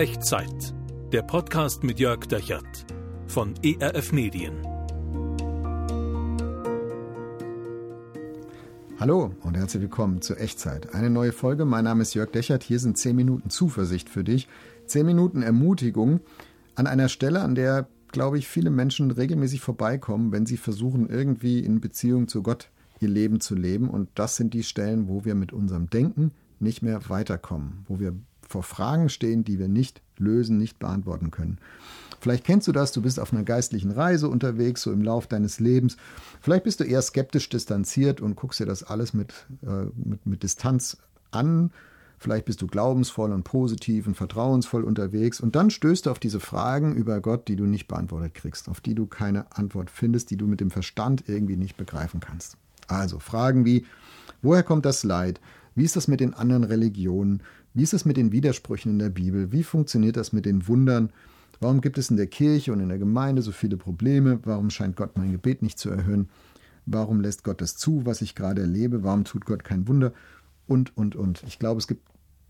Echtzeit. Der Podcast mit Jörg Dechert von ERF Medien. Hallo und herzlich willkommen zu Echtzeit. Eine neue Folge. Mein Name ist Jörg Dechert. Hier sind 10 Minuten Zuversicht für dich. 10 Minuten Ermutigung an einer Stelle, an der, glaube ich, viele Menschen regelmäßig vorbeikommen, wenn sie versuchen, irgendwie in Beziehung zu Gott ihr Leben zu leben. Und das sind die Stellen, wo wir mit unserem Denken nicht mehr weiterkommen, wo wir vor Fragen stehen, die wir nicht lösen, nicht beantworten können. Vielleicht kennst du das, du bist auf einer geistlichen Reise unterwegs, so im Lauf deines Lebens. Vielleicht bist du eher skeptisch distanziert und guckst dir das alles mit, äh, mit, mit Distanz an. Vielleicht bist du glaubensvoll und positiv und vertrauensvoll unterwegs und dann stößt du auf diese Fragen über Gott, die du nicht beantwortet kriegst, auf die du keine Antwort findest, die du mit dem Verstand irgendwie nicht begreifen kannst. Also Fragen wie, woher kommt das Leid? Wie ist das mit den anderen Religionen? Wie ist es mit den Widersprüchen in der Bibel? Wie funktioniert das mit den Wundern? Warum gibt es in der Kirche und in der Gemeinde so viele Probleme? Warum scheint Gott mein Gebet nicht zu erhören? Warum lässt Gott das zu, was ich gerade erlebe? Warum tut Gott kein Wunder? Und, und, und. Ich glaube, es gibt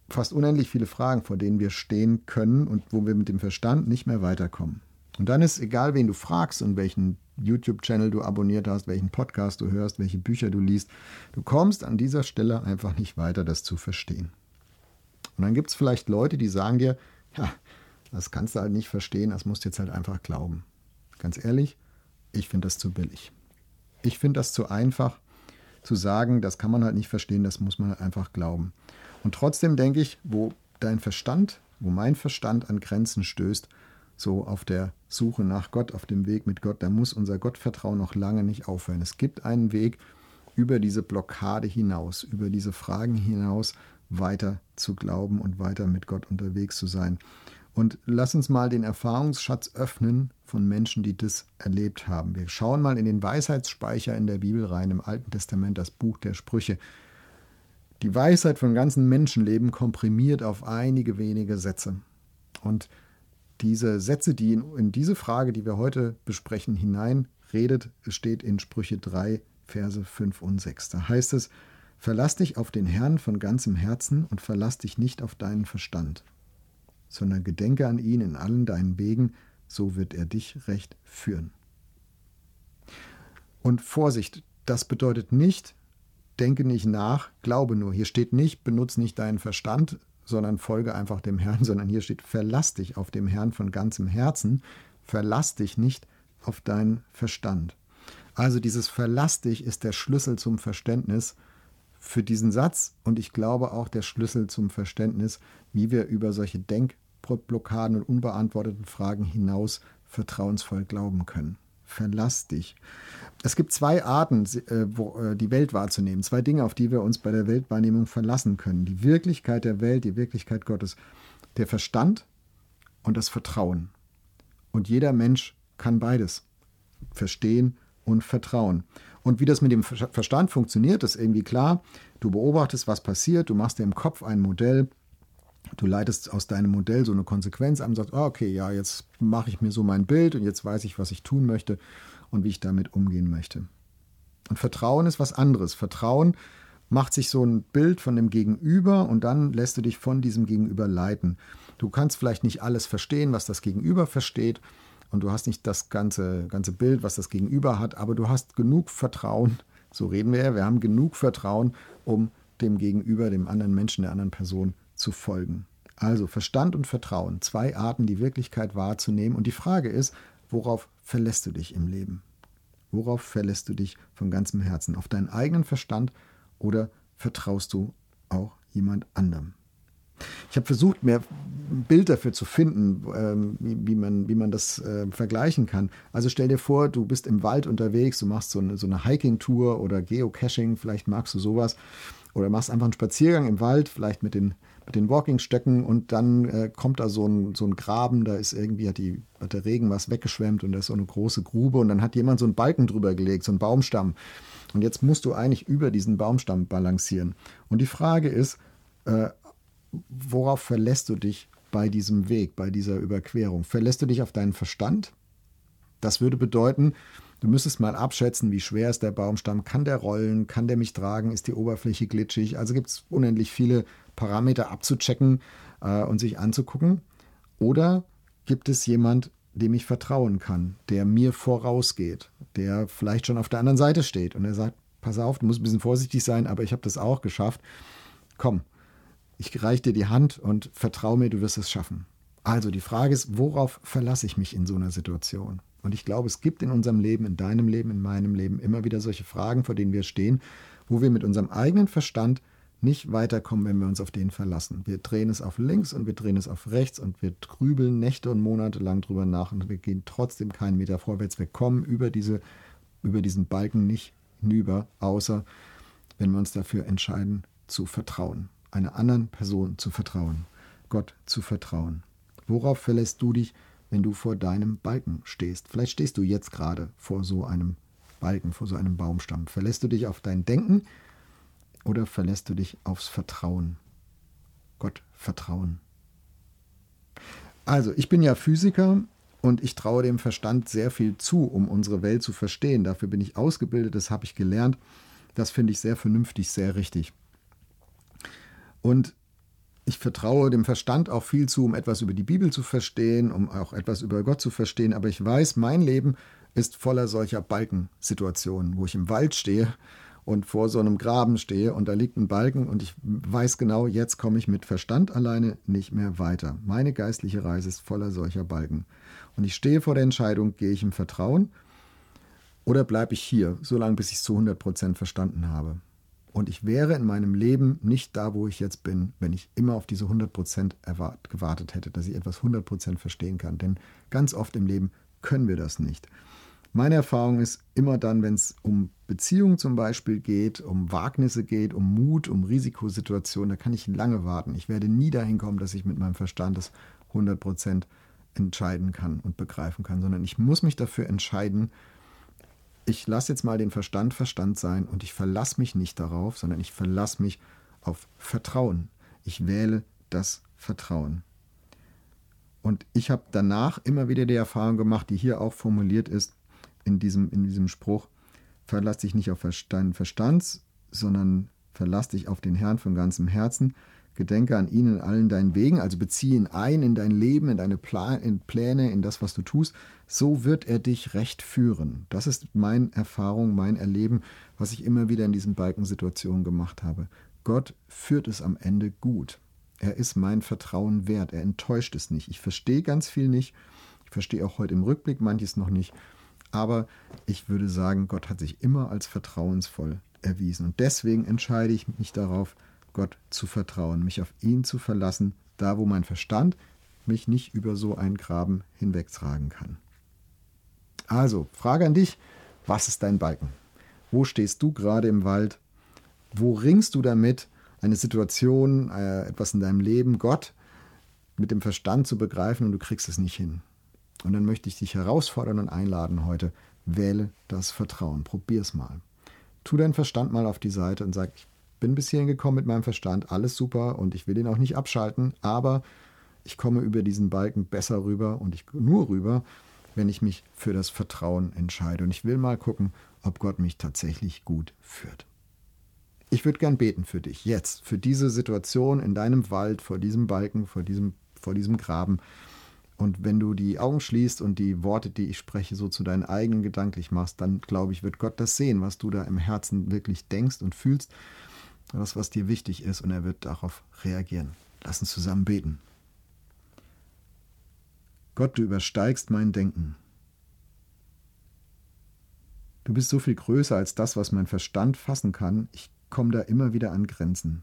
fast unendlich viele Fragen, vor denen wir stehen können und wo wir mit dem Verstand nicht mehr weiterkommen. Und dann ist egal, wen du fragst und welchen YouTube-Channel du abonniert hast, welchen Podcast du hörst, welche Bücher du liest, du kommst an dieser Stelle einfach nicht weiter, das zu verstehen. Und dann gibt es vielleicht Leute, die sagen dir, ja, das kannst du halt nicht verstehen, das musst du jetzt halt einfach glauben. Ganz ehrlich, ich finde das zu billig. Ich finde das zu einfach zu sagen, das kann man halt nicht verstehen, das muss man halt einfach glauben. Und trotzdem denke ich, wo dein Verstand, wo mein Verstand an Grenzen stößt, so auf der Suche nach Gott, auf dem Weg mit Gott, da muss unser Gottvertrauen noch lange nicht aufhören. Es gibt einen Weg über diese Blockade hinaus, über diese Fragen hinaus, weiter zu glauben und weiter mit Gott unterwegs zu sein. Und lass uns mal den Erfahrungsschatz öffnen von Menschen, die das erlebt haben. Wir schauen mal in den Weisheitsspeicher in der Bibel rein, im Alten Testament, das Buch der Sprüche. Die Weisheit von ganzen Menschenleben komprimiert auf einige wenige Sätze. Und diese Sätze, die in, in diese Frage, die wir heute besprechen, hineinredet, steht in Sprüche 3, Verse 5 und 6. Da heißt es, Verlass dich auf den Herrn von ganzem Herzen und verlass dich nicht auf deinen Verstand, sondern gedenke an ihn in allen deinen Wegen, so wird er dich recht führen. Und Vorsicht, das bedeutet nicht, denke nicht nach, glaube nur. Hier steht nicht, benutze nicht deinen Verstand, sondern folge einfach dem Herrn, sondern hier steht, verlass dich auf dem Herrn von ganzem Herzen, verlass dich nicht auf deinen Verstand. Also dieses Verlass dich ist der Schlüssel zum Verständnis für diesen Satz und ich glaube auch der Schlüssel zum Verständnis, wie wir über solche Denkblockaden und unbeantworteten Fragen hinaus vertrauensvoll glauben können. Verlass dich. Es gibt zwei Arten, äh, äh, die Welt wahrzunehmen, zwei Dinge, auf die wir uns bei der Weltwahrnehmung verlassen können. Die Wirklichkeit der Welt, die Wirklichkeit Gottes, der Verstand und das Vertrauen. Und jeder Mensch kann beides, verstehen und vertrauen. Und wie das mit dem Verstand funktioniert, ist irgendwie klar. Du beobachtest, was passiert, du machst dir im Kopf ein Modell, du leitest aus deinem Modell so eine Konsequenz an und sagst, oh, okay, ja, jetzt mache ich mir so mein Bild und jetzt weiß ich, was ich tun möchte und wie ich damit umgehen möchte. Und Vertrauen ist was anderes. Vertrauen macht sich so ein Bild von dem Gegenüber und dann lässt du dich von diesem Gegenüber leiten. Du kannst vielleicht nicht alles verstehen, was das Gegenüber versteht, und du hast nicht das ganze, ganze Bild, was das Gegenüber hat, aber du hast genug Vertrauen, so reden wir ja, wir haben genug Vertrauen, um dem Gegenüber, dem anderen Menschen, der anderen Person zu folgen. Also Verstand und Vertrauen, zwei Arten, die Wirklichkeit wahrzunehmen. Und die Frage ist, worauf verlässt du dich im Leben? Worauf verlässt du dich von ganzem Herzen? Auf deinen eigenen Verstand oder vertraust du auch jemand anderem? Ich habe versucht, mehr ein Bild dafür zu finden, ähm, wie, wie, man, wie man das äh, vergleichen kann. Also stell dir vor, du bist im Wald unterwegs, du machst so eine, so eine Hiking-Tour oder Geocaching, vielleicht magst du sowas. Oder machst einfach einen Spaziergang im Wald, vielleicht mit den, mit den Walking-Stöcken und dann äh, kommt da so ein, so ein Graben, da ist irgendwie, hat, die, hat der Regen was weggeschwemmt und da ist so eine große Grube und dann hat jemand so einen Balken drüber gelegt, so einen Baumstamm. Und jetzt musst du eigentlich über diesen Baumstamm balancieren. Und die Frage ist, äh, worauf verlässt du dich bei diesem Weg, bei dieser Überquerung? Verlässt du dich auf deinen Verstand? Das würde bedeuten, du müsstest mal abschätzen, wie schwer ist der Baumstamm, kann der rollen, kann der mich tragen, ist die Oberfläche glitschig? Also gibt es unendlich viele Parameter abzuchecken äh, und sich anzugucken. Oder gibt es jemand, dem ich vertrauen kann, der mir vorausgeht, der vielleicht schon auf der anderen Seite steht und er sagt, pass auf, du musst ein bisschen vorsichtig sein, aber ich habe das auch geschafft. Komm, ich reiche dir die Hand und vertraue mir, du wirst es schaffen. Also die Frage ist, worauf verlasse ich mich in so einer Situation? Und ich glaube, es gibt in unserem Leben, in deinem Leben, in meinem Leben immer wieder solche Fragen, vor denen wir stehen, wo wir mit unserem eigenen Verstand nicht weiterkommen, wenn wir uns auf den verlassen. Wir drehen es auf links und wir drehen es auf rechts und wir grübeln Nächte und Monate lang drüber nach und wir gehen trotzdem keinen Meter vorwärts. Wir kommen über, diese, über diesen Balken nicht hinüber, außer wenn wir uns dafür entscheiden, zu vertrauen, einer anderen Person zu vertrauen, Gott zu vertrauen. Worauf verlässt du dich, wenn du vor deinem Balken stehst? Vielleicht stehst du jetzt gerade vor so einem Balken, vor so einem Baumstamm. Verlässt du dich auf dein Denken oder verlässt du dich aufs Vertrauen? Gott vertrauen. Also, ich bin ja Physiker und ich traue dem Verstand sehr viel zu, um unsere Welt zu verstehen. Dafür bin ich ausgebildet, das habe ich gelernt. Das finde ich sehr vernünftig, sehr richtig. Und ich vertraue dem Verstand auch viel zu, um etwas über die Bibel zu verstehen, um auch etwas über Gott zu verstehen. Aber ich weiß, mein Leben ist voller solcher Balkensituationen, wo ich im Wald stehe und vor so einem Graben stehe und da liegt ein Balken und ich weiß genau, jetzt komme ich mit Verstand alleine nicht mehr weiter. Meine geistliche Reise ist voller solcher Balken. Und ich stehe vor der Entscheidung, gehe ich im Vertrauen oder bleibe ich hier, solange bis ich es zu 100 Prozent verstanden habe. Und ich wäre in meinem Leben nicht da, wo ich jetzt bin, wenn ich immer auf diese 100% gewartet hätte, dass ich etwas 100% verstehen kann. Denn ganz oft im Leben können wir das nicht. Meine Erfahrung ist immer dann, wenn es um Beziehungen zum Beispiel geht, um Wagnisse geht, um Mut, um Risikosituationen, da kann ich lange warten. Ich werde nie dahin kommen, dass ich mit meinem Verstand das 100% entscheiden kann und begreifen kann, sondern ich muss mich dafür entscheiden, ich lasse jetzt mal den Verstand Verstand sein und ich verlasse mich nicht darauf, sondern ich verlasse mich auf Vertrauen. Ich wähle das Vertrauen. Und ich habe danach immer wieder die Erfahrung gemacht, die hier auch formuliert ist, in diesem, in diesem Spruch, verlass dich nicht auf deinen Verstand, sondern verlass dich auf den Herrn von ganzem Herzen Gedenke an ihn in allen deinen Wegen, also beziehe ihn ein in dein Leben, in deine Pläne, in das, was du tust. So wird er dich recht führen. Das ist meine Erfahrung, mein Erleben, was ich immer wieder in diesen Balkensituationen gemacht habe. Gott führt es am Ende gut. Er ist mein Vertrauen wert. Er enttäuscht es nicht. Ich verstehe ganz viel nicht. Ich verstehe auch heute im Rückblick manches noch nicht. Aber ich würde sagen, Gott hat sich immer als vertrauensvoll erwiesen. Und deswegen entscheide ich mich darauf, Gott zu vertrauen, mich auf ihn zu verlassen, da wo mein Verstand mich nicht über so einen Graben hinwegtragen kann. Also, Frage an dich, was ist dein Balken? Wo stehst du gerade im Wald? Wo ringst du damit, eine Situation, äh, etwas in deinem Leben, Gott mit dem Verstand zu begreifen und du kriegst es nicht hin? Und dann möchte ich dich herausfordern und einladen heute, wähle das Vertrauen, probier es mal. Tu deinen Verstand mal auf die Seite und sag, ich bin bis hierhin gekommen mit meinem Verstand, alles super und ich will ihn auch nicht abschalten, aber ich komme über diesen Balken besser rüber und ich nur rüber, wenn ich mich für das Vertrauen entscheide. Und ich will mal gucken, ob Gott mich tatsächlich gut führt. Ich würde gern beten für dich, jetzt, für diese Situation in deinem Wald, vor diesem Balken, vor diesem, vor diesem Graben. Und wenn du die Augen schließt und die Worte, die ich spreche, so zu deinen eigenen gedanklich machst, dann glaube ich, wird Gott das sehen, was du da im Herzen wirklich denkst und fühlst das, was dir wichtig ist, und er wird darauf reagieren. Lass uns zusammen beten. Gott, du übersteigst mein Denken. Du bist so viel größer als das, was mein Verstand fassen kann. Ich komme da immer wieder an Grenzen.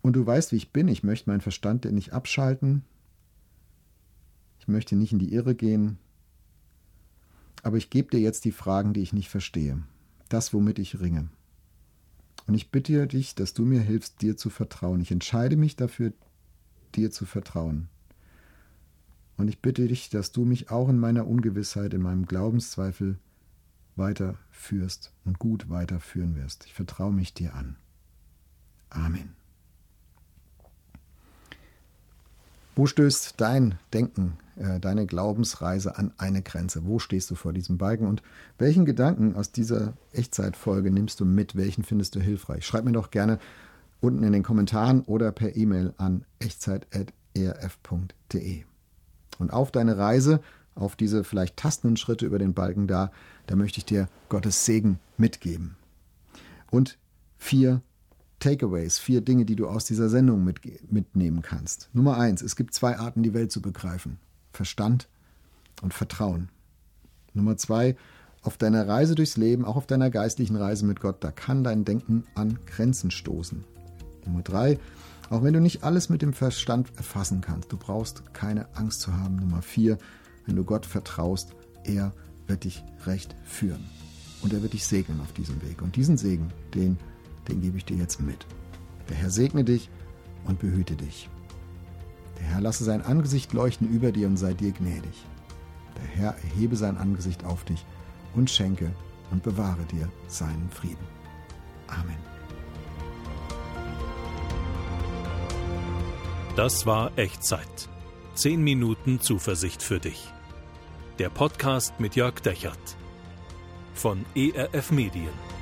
Und du weißt, wie ich bin. Ich möchte meinen Verstand nicht abschalten. Ich möchte nicht in die Irre gehen. Aber ich gebe dir jetzt die Fragen, die ich nicht verstehe. Das, womit ich ringe. Und ich bitte dich, dass du mir hilfst, dir zu vertrauen. Ich entscheide mich dafür, dir zu vertrauen. Und ich bitte dich, dass du mich auch in meiner Ungewissheit, in meinem Glaubenszweifel weiterführst und gut weiterführen wirst. Ich vertraue mich dir an. Amen. Wo stößt dein Denken, äh, deine Glaubensreise an eine Grenze? Wo stehst du vor diesem Balken? Und welchen Gedanken aus dieser Echtzeitfolge nimmst du mit? Welchen findest du hilfreich? Schreib mir doch gerne unten in den Kommentaren oder per E-Mail an echtzeit.erf.de. erf.de. Und auf deine Reise, auf diese vielleicht tastenden Schritte über den Balken da, da möchte ich dir Gottes Segen mitgeben. Und vier Takeaways, vier Dinge, die du aus dieser Sendung mit, mitnehmen kannst. Nummer eins, es gibt zwei Arten, die Welt zu begreifen. Verstand und Vertrauen. Nummer zwei, auf deiner Reise durchs Leben, auch auf deiner geistlichen Reise mit Gott, da kann dein Denken an Grenzen stoßen. Nummer drei, auch wenn du nicht alles mit dem Verstand erfassen kannst, du brauchst keine Angst zu haben. Nummer vier, wenn du Gott vertraust, er wird dich recht führen. Und er wird dich segnen auf diesem Weg. Und diesen Segen, den, den gebe ich dir jetzt mit. Der Herr segne dich und behüte dich. Der Herr lasse sein Angesicht leuchten über dir und sei dir gnädig. Der Herr erhebe sein Angesicht auf dich und schenke und bewahre dir seinen Frieden. Amen. Das war Echtzeit. Zehn Minuten Zuversicht für dich. Der Podcast mit Jörg Dechert von ERF Medien.